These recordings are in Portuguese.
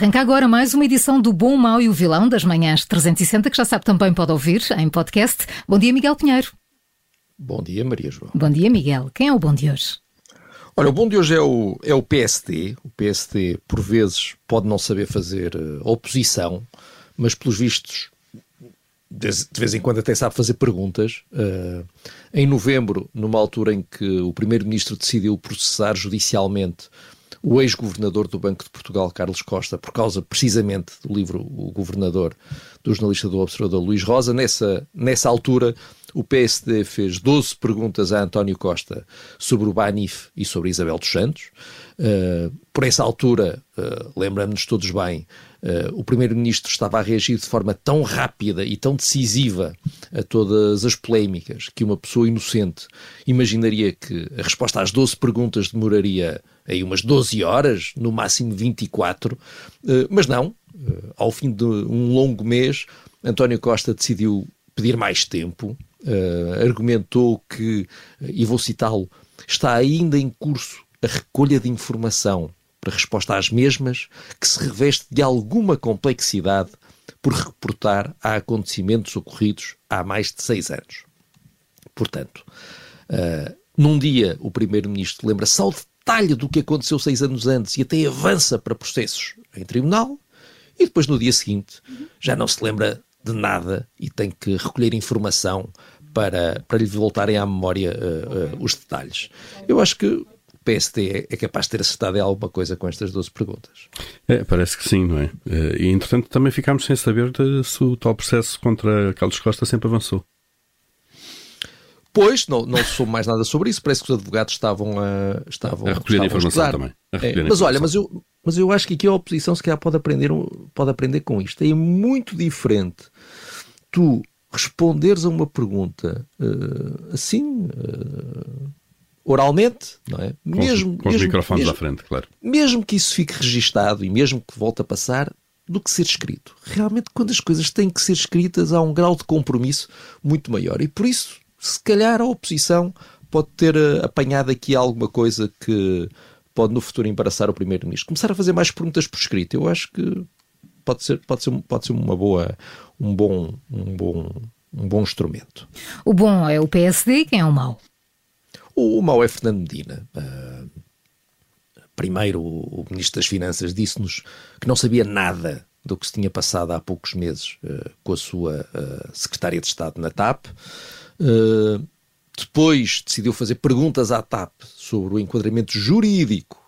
Arranca agora mais uma edição do Bom, Mau e o Vilão das Manhãs 360, que já sabe também pode ouvir em podcast. Bom dia, Miguel Pinheiro. Bom dia, Maria João. Bom dia, Miguel. Quem é o bom de hoje? Olha, o bom de hoje é o, é o PSD. O PSD, por vezes, pode não saber fazer uh, oposição, mas, pelos vistos, de, de, vez em quando até sabe fazer perguntas. Uh, em novembro, numa altura em que o Primeiro-Ministro decidiu processar judicialmente o ex-governador do Banco de Portugal, Carlos Costa, por causa precisamente do livro O Governador, do jornalista do Observador Luís Rosa. Nessa, nessa altura, o PSD fez 12 perguntas a António Costa sobre o Banif e sobre Isabel dos Santos. Uh, por essa altura, uh, lembramos-nos todos bem, uh, o Primeiro-Ministro estava a reagir de forma tão rápida e tão decisiva a todas as polémicas que uma pessoa inocente imaginaria que a resposta às 12 perguntas demoraria aí umas 12 horas, no máximo 24, mas não. Ao fim de um longo mês, António Costa decidiu pedir mais tempo, argumentou que, e vou citá-lo, está ainda em curso a recolha de informação para resposta às mesmas, que se reveste de alguma complexidade por reportar a acontecimentos ocorridos há mais de seis anos. Portanto, uh, num dia o Primeiro-Ministro lembra-se ao detalhe do que aconteceu seis anos antes e até avança para processos em tribunal, e depois no dia seguinte já não se lembra de nada e tem que recolher informação para, para lhe voltarem à memória uh, uh, os detalhes. Eu acho que PSD é capaz de ter acertado em alguma coisa com estas 12 perguntas. É, parece que sim, não é? Eh, e entretanto também ficámos sem saber se o tal processo contra Carlos Costa sempre avançou. Pois, não, não soube mais nada sobre isso. Parece que os advogados estavam a, estavam, a recolher estavam informação a também. A é, mas olha, mas eu, mas eu acho que aqui a oposição se calhar pode aprender, pode aprender com isto. É muito diferente tu responderes a uma pergunta uh, assim, uh, oralmente, não é? Com, mesmo, com os mesmo, microfones mesmo, à frente, claro. Mesmo que isso fique registado e mesmo que volte a passar, do que ser escrito. Realmente, quando as coisas têm que ser escritas, há um grau de compromisso muito maior. E por isso, se calhar, a oposição pode ter uh, apanhado aqui alguma coisa que pode no futuro embaraçar o Primeiro-Ministro. Começar a fazer mais perguntas por escrito. Eu acho que pode ser, pode ser, pode ser uma boa, um bom, um bom, um bom instrumento. O bom é o PSD, quem é o mau? O mau é Fernando Medina. Uh, primeiro, o, Ministro das Finanças disse-nos que não sabia nada do que se tinha passado há poucos meses uh, com a sua uh, Secretária de Estado na TAP. Depois decidiu fazer perguntas à TAP sobre o enquadramento jurídico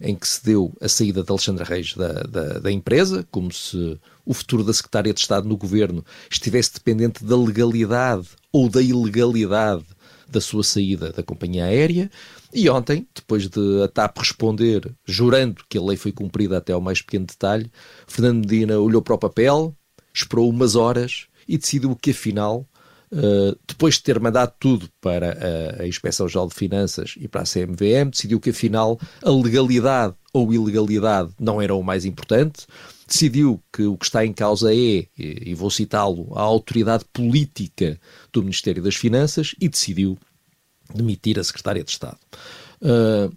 em que se deu a saída de Alexandre Reis da, da, da, empresa, como se o futuro da Secretária de Estado no governo estivesse dependente da legalidade ou da ilegalidade da sua saída da companhia aérea. E ontem, depois de a TAP responder, jurando que a lei foi cumprida até ao mais pequeno detalhe, Fernando Medina olhou para o papel, esperou umas horas e decidiu que, afinal, Uh, depois de ter mandado tudo para a, a Inspeção-Geral de Finanças e para a CMVM, decidiu que afinal a legalidade ou ilegalidade não era o mais importante, decidiu que o que está em causa é, e vou citá-lo, a autoridade política do Ministério das Finanças e decidiu demitir a Secretária de Estado. Uh,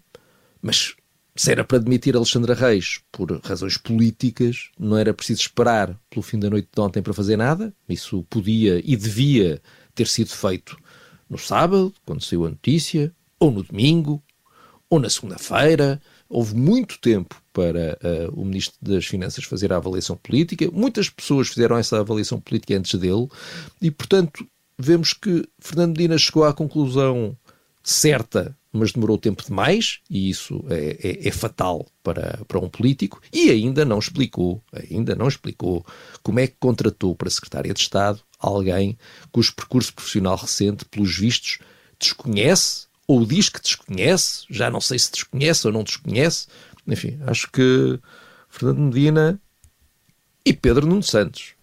mas se era para demitir Alexandra Reis por razões políticas, não era preciso esperar pelo fim da noite de ontem para fazer nada. Isso podia e devia ter sido feito no sábado, quando saiu a notícia, ou no domingo, ou na segunda-feira, houve muito tempo para uh, o Ministro das Finanças fazer a avaliação política. Muitas pessoas fizeram essa avaliação política antes dele e, portanto, vemos que Fernando Medina chegou à conclusão certa mas demorou tempo demais, e isso é, é, é, fatal para, para um político, e ainda não explicou, ainda não explicou como é que contratou para Secretária de Estado alguém cujo percurso profissional recente, pelos vistos, desconhece ou diz que desconhece, já não sei se desconhece ou não desconhece. Enfim, acho que Fernando Medina e Pedro Nuno Santos,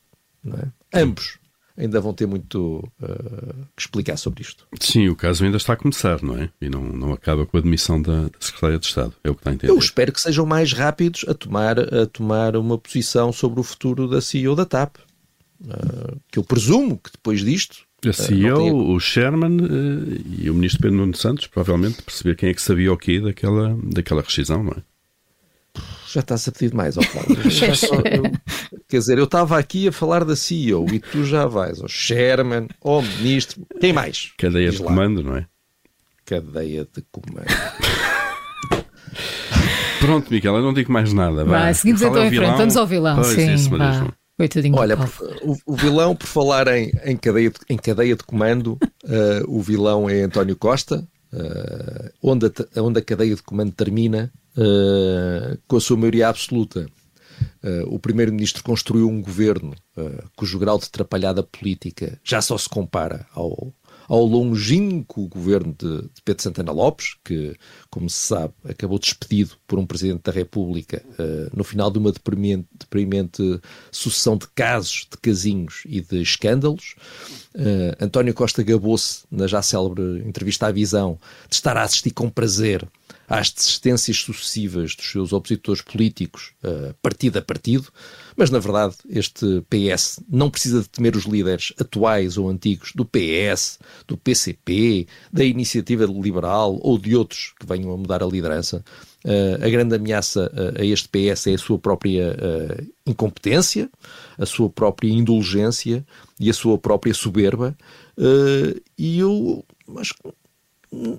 é? ambos, ainda vão ter muito uh, que explicar sobre isto. Sim, o caso ainda está a começar, não é? E não, não acaba com a admissão da, da Secretária de Estado, é o que está a entender. Eu espero que sejam mais rápidos a tomar, a tomar uma posição sobre o futuro da CEO da TAP. Uh, que eu presumo que depois disto a CEO, tenha... o Sherman uh, e o ministro Pedro Nuno Santos, provavelmente, perceber quem é que sabia o quê daquela, daquela rescisão, não é? Já estás a pedir mais, ó Paulo. eu, quer dizer, eu estava aqui a falar da CEO e tu já vais ao Sherman, ao ministro, quem mais? Cadeia Diz de lá. comando, não é? Cadeia de comando. Pronto, Miguel, eu não digo mais nada. Vai, vai seguimos então em frente, vamos ao vilão. Pois, sim, isso, Coitadinho Olha, o, o, vilão, por falar em, em, cadeia, de, em cadeia de comando, uh, o vilão é António Costa, uh, onde, a, onde a cadeia de comando termina uh, com a sua maioria absoluta. o primeiro-ministro construiu um governo cujo grau de atrapalhada política já só se compara ao, ao longínquo governo de, de, Pedro Santana Lopes, que, como se sabe, acabou despedido por um Presidente da República uh, no final de uma deprimente, deprimente, sucessão de casos, de casinhos e de escândalos. Uh, António Costa gabou-se, na já célebre entrevista à Visão, de estar a assistir com prazer às desistências sucessivas dos seus opositores políticos, uh, partido a partido, mas na verdade este PS não precisa de temer os líderes atuais ou antigos do PS, do PCP, da Iniciativa Liberal ou de outros que venham a mudar a liderança. Uh, a grande ameaça uh, a este PS é a sua própria incompetência, a sua própria indulgência e a sua própria soberba. e eu acho que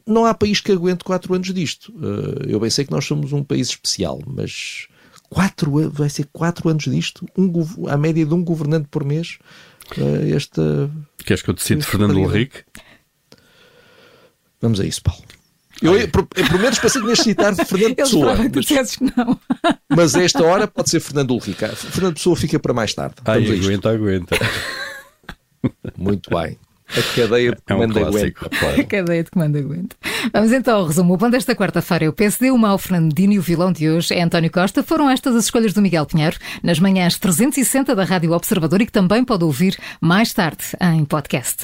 não há país que aguente quatro anos disto. Eh, eu bem sei que nós somos um país especial, mas quatro, vai ser quatro anos disto, um, a média de um governante por mês. Eh, esta, Queres que eu decida Fernando Henrique? Vamos a isso, Paulo. Eu, eu, eu prometo pensei que me citar Fernando Pessoa. Mas, que não. mas a esta hora pode ser Fernando Henrique. Fernando Pessoa fica para mais tarde. Ai, aguenta, aguenta. Muito bem. A cadeia de comando é um aguenta. Claro. A cadeia de comando aguenta. Vamos então ao resumo. O pão desta quarta-feira é o PSD, o Mau Fernandino e o vilão de hoje é António Costa. Foram estas as escolhas do Miguel Pinheiro nas manhãs 360 da Rádio Observador e que também pode ouvir mais tarde em podcast.